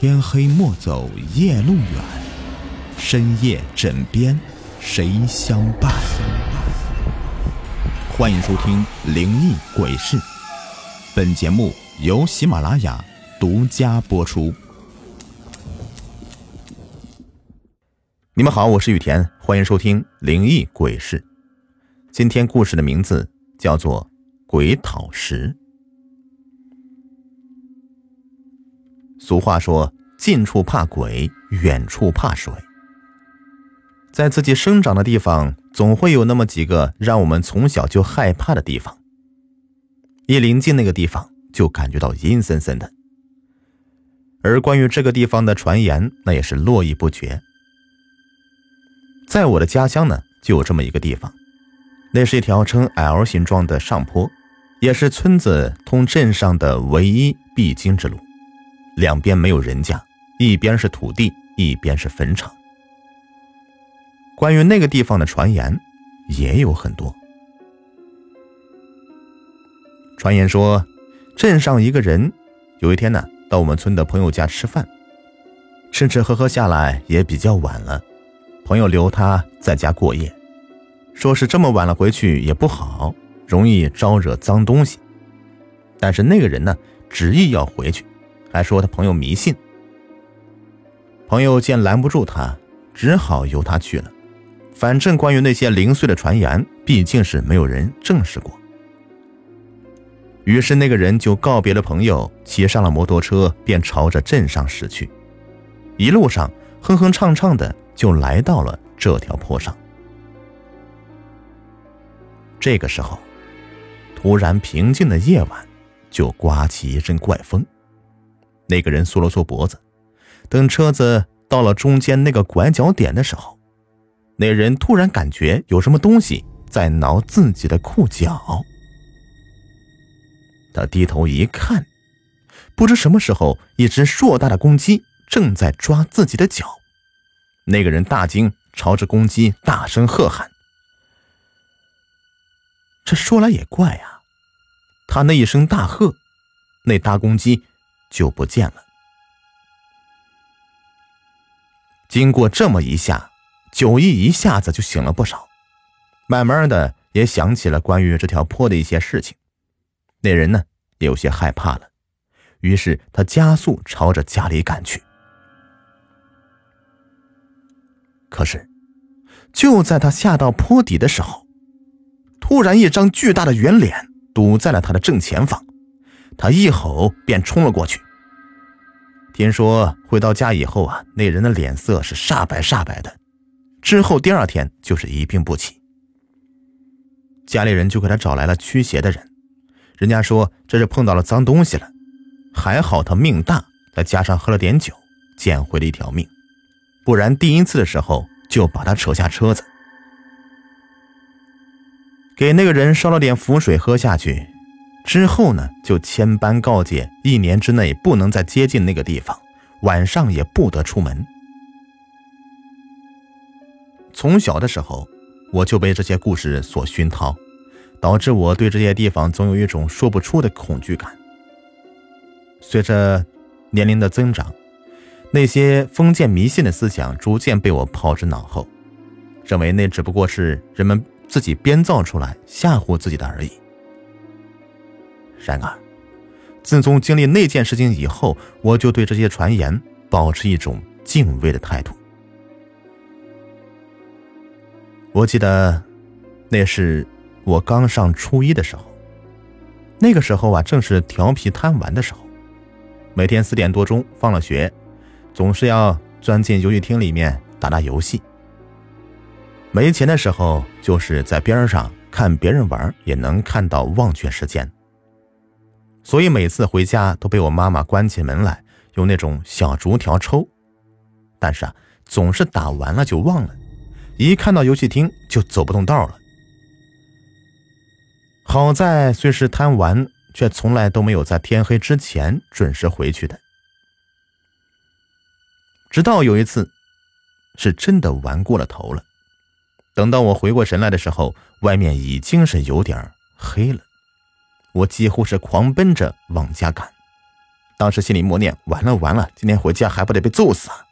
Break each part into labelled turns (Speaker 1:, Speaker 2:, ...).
Speaker 1: 天黑莫走夜路远，深夜枕边谁相伴？欢迎收听《灵异鬼事》，本节目由喜马拉雅独家播出。你们好，我是雨田，欢迎收听《灵异鬼事》。今天故事的名字叫做《鬼讨食》。俗话说：“近处怕鬼，远处怕水。”在自己生长的地方，总会有那么几个让我们从小就害怕的地方。一临近那个地方，就感觉到阴森森的。而关于这个地方的传言，那也是络绎不绝。在我的家乡呢，就有这么一个地方，那是一条呈 L 形状的上坡，也是村子通镇上的唯一必经之路。两边没有人家，一边是土地，一边是坟场。关于那个地方的传言也有很多。传言说，镇上一个人有一天呢，到我们村的朋友家吃饭，吃吃喝喝下来也比较晚了，朋友留他在家过夜，说是这么晚了回去也不好，容易招惹脏东西。但是那个人呢，执意要回去。还说他朋友迷信，朋友见拦不住他，只好由他去了。反正关于那些零碎的传言，毕竟是没有人证实过。于是那个人就告别了朋友，骑上了摩托车，便朝着镇上驶去。一路上哼哼唱唱的，就来到了这条坡上。这个时候，突然平静的夜晚，就刮起一阵怪风。那个人缩了缩脖子，等车子到了中间那个拐角点的时候，那人突然感觉有什么东西在挠自己的裤脚。他低头一看，不知什么时候，一只硕大的公鸡正在抓自己的脚。那个人大惊，朝着公鸡大声喝喊。这说来也怪啊，他那一声大喝，那大公鸡。就不见了。经过这么一下，九义一下子就醒了不少，慢慢的也想起了关于这条坡的一些事情。那人呢，也有些害怕了，于是他加速朝着家里赶去。可是，就在他下到坡底的时候，突然一张巨大的圆脸堵在了他的正前方。他一吼便冲了过去。听说回到家以后啊，那人的脸色是煞白煞白的，之后第二天就是一病不起。家里人就给他找来了驱邪的人，人家说这是碰到了脏东西了，还好他命大，再加上喝了点酒，捡回了一条命，不然第一次的时候就把他扯下车子，给那个人烧了点符水喝下去。之后呢，就千般告诫，一年之内不能再接近那个地方，晚上也不得出门。从小的时候，我就被这些故事所熏陶，导致我对这些地方总有一种说不出的恐惧感。随着年龄的增长，那些封建迷信的思想逐渐被我抛之脑后，认为那只不过是人们自己编造出来吓唬自己的而已。然而，自从经历那件事情以后，我就对这些传言保持一种敬畏的态度。我记得，那是我刚上初一的时候，那个时候啊，正是调皮贪玩的时候，每天四点多钟放了学，总是要钻进游戏厅里面打打游戏。没钱的时候，就是在边上看别人玩，也能看到忘却时间。所以每次回家都被我妈妈关起门来，用那种小竹条抽。但是啊，总是打完了就忘了，一看到游戏厅就走不动道了。好在虽是贪玩，却从来都没有在天黑之前准时回去的。直到有一次，是真的玩过了头了。等到我回过神来的时候，外面已经是有点黑了。我几乎是狂奔着往家赶，当时心里默念：完了完了，今天回家还不得被揍死啊！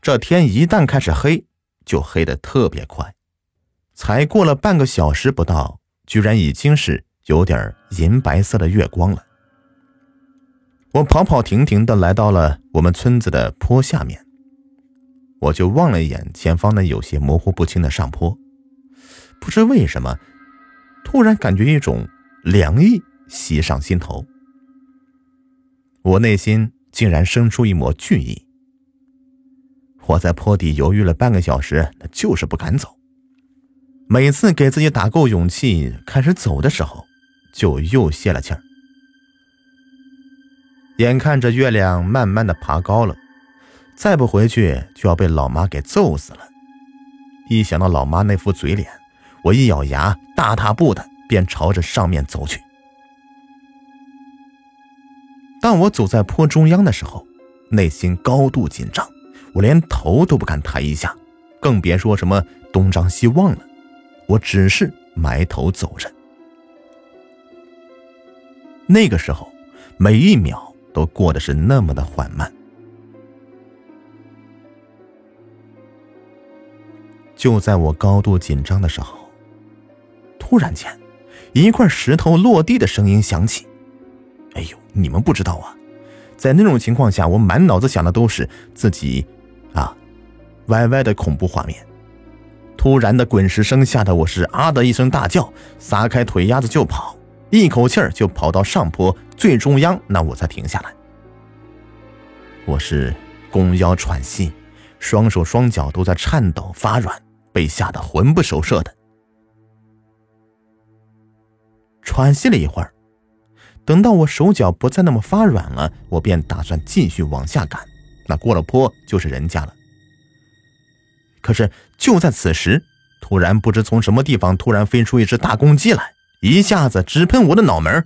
Speaker 1: 这天一旦开始黑，就黑的特别快，才过了半个小时不到，居然已经是有点银白色的月光了。我跑跑停停的来到了我们村子的坡下面，我就望了一眼前方那有些模糊不清的上坡，不知为什么，突然感觉一种凉意袭上心头，我内心竟然生出一抹惧意。我在坡底犹豫了半个小时，那就是不敢走。每次给自己打够勇气开始走的时候，就又泄了气儿。眼看着月亮慢慢的爬高了，再不回去就要被老妈给揍死了。一想到老妈那副嘴脸，我一咬牙，大踏步的便朝着上面走去。当我走在坡中央的时候，内心高度紧张，我连头都不敢抬一下，更别说什么东张西望了。我只是埋头走着。那个时候，每一秒。都过得是那么的缓慢。就在我高度紧张的时候，突然间，一块石头落地的声音响起。哎呦，你们不知道啊，在那种情况下，我满脑子想的都是自己啊，歪歪的恐怖画面。突然的滚石声吓得我是啊的一声大叫，撒开腿丫子就跑。一口气儿就跑到上坡最中央，那我才停下来。我是弓腰喘息，双手双脚都在颤抖发软，被吓得魂不守舍的。喘息了一会儿，等到我手脚不再那么发软了，我便打算继续往下赶。那过了坡就是人家了。可是就在此时，突然不知从什么地方突然飞出一只大公鸡来。一下子直喷我的脑门，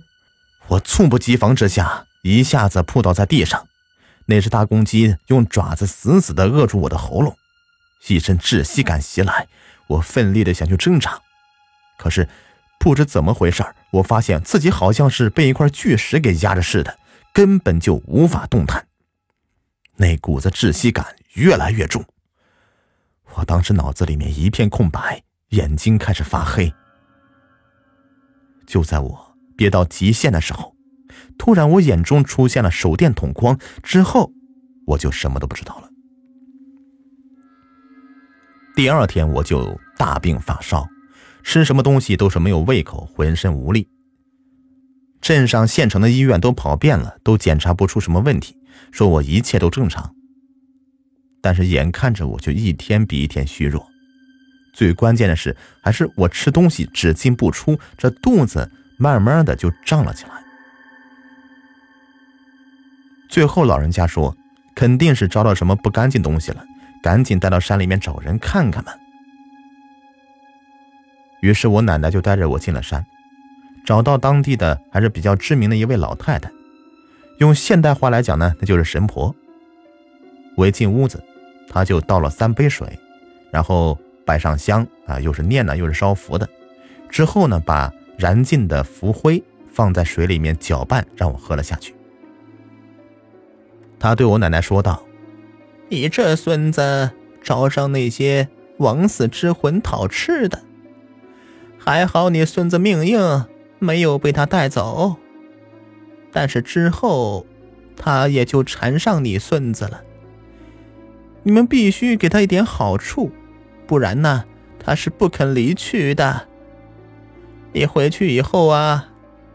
Speaker 1: 我猝不及防之下，一下子扑倒在地上。那只大公鸡用爪子死死地扼住我的喉咙，一阵窒息感袭来，我奋力地想去挣扎，可是不知怎么回事我发现自己好像是被一块巨石给压着似的，根本就无法动弹。那股子窒息感越来越重，我当时脑子里面一片空白，眼睛开始发黑。就在我憋到极限的时候，突然我眼中出现了手电筒光，之后我就什么都不知道了。第二天我就大病发烧，吃什么东西都是没有胃口，浑身无力。镇上县城的医院都跑遍了，都检查不出什么问题，说我一切都正常。但是眼看着我就一天比一天虚弱。最关键的是，还是我吃东西只进不出，这肚子慢慢的就胀了起来。最后老人家说，肯定是招到什么不干净东西了，赶紧带到山里面找人看看吧。于是我奶奶就带着我进了山，找到当地的还是比较知名的一位老太太，用现代话来讲呢，那就是神婆。我一进屋子，她就倒了三杯水，然后。摆上香啊，又是念呢，又是烧符的。之后呢，把燃尽的符灰放在水里面搅拌，让我喝了下去。他对我奶奶说道：“你这孙子招上那些枉死之魂讨吃的，还好你孙子命硬，没有被他带走。但是之后，他也就缠上你孙子了。你们必须给他一点好处。”不然呢，他是不肯离去的。你回去以后啊，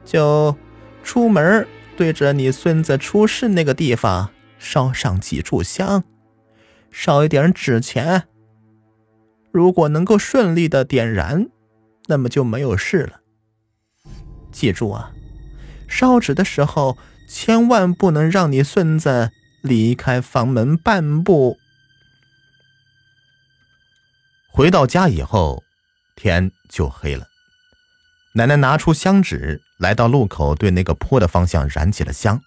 Speaker 1: 就出门对着你孙子出事那个地方烧上几炷香，烧一点纸钱。如果能够顺利的点燃，那么就没有事了。记住啊，烧纸的时候千万不能让你孙子离开房门半步。回到家以后，天就黑了。奶奶拿出香纸，来到路口，对那个坡的方向燃起了香，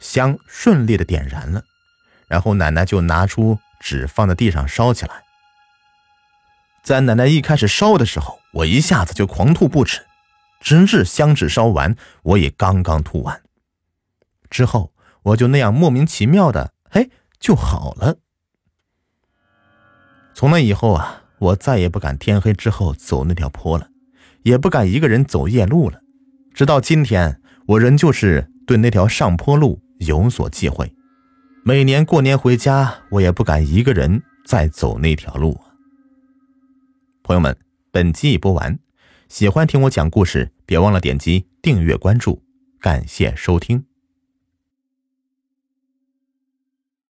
Speaker 1: 香顺利的点燃了。然后奶奶就拿出纸放在地上烧起来。在奶奶一开始烧的时候，我一下子就狂吐不止，直至香纸烧完，我也刚刚吐完。之后我就那样莫名其妙的，嘿，就好了。从那以后啊，我再也不敢天黑之后走那条坡了，也不敢一个人走夜路了。直到今天，我仍旧是对那条上坡路有所忌讳。每年过年回家，我也不敢一个人再走那条路朋友们，本集已播完，喜欢听我讲故事，别忘了点击订阅关注，感谢收听。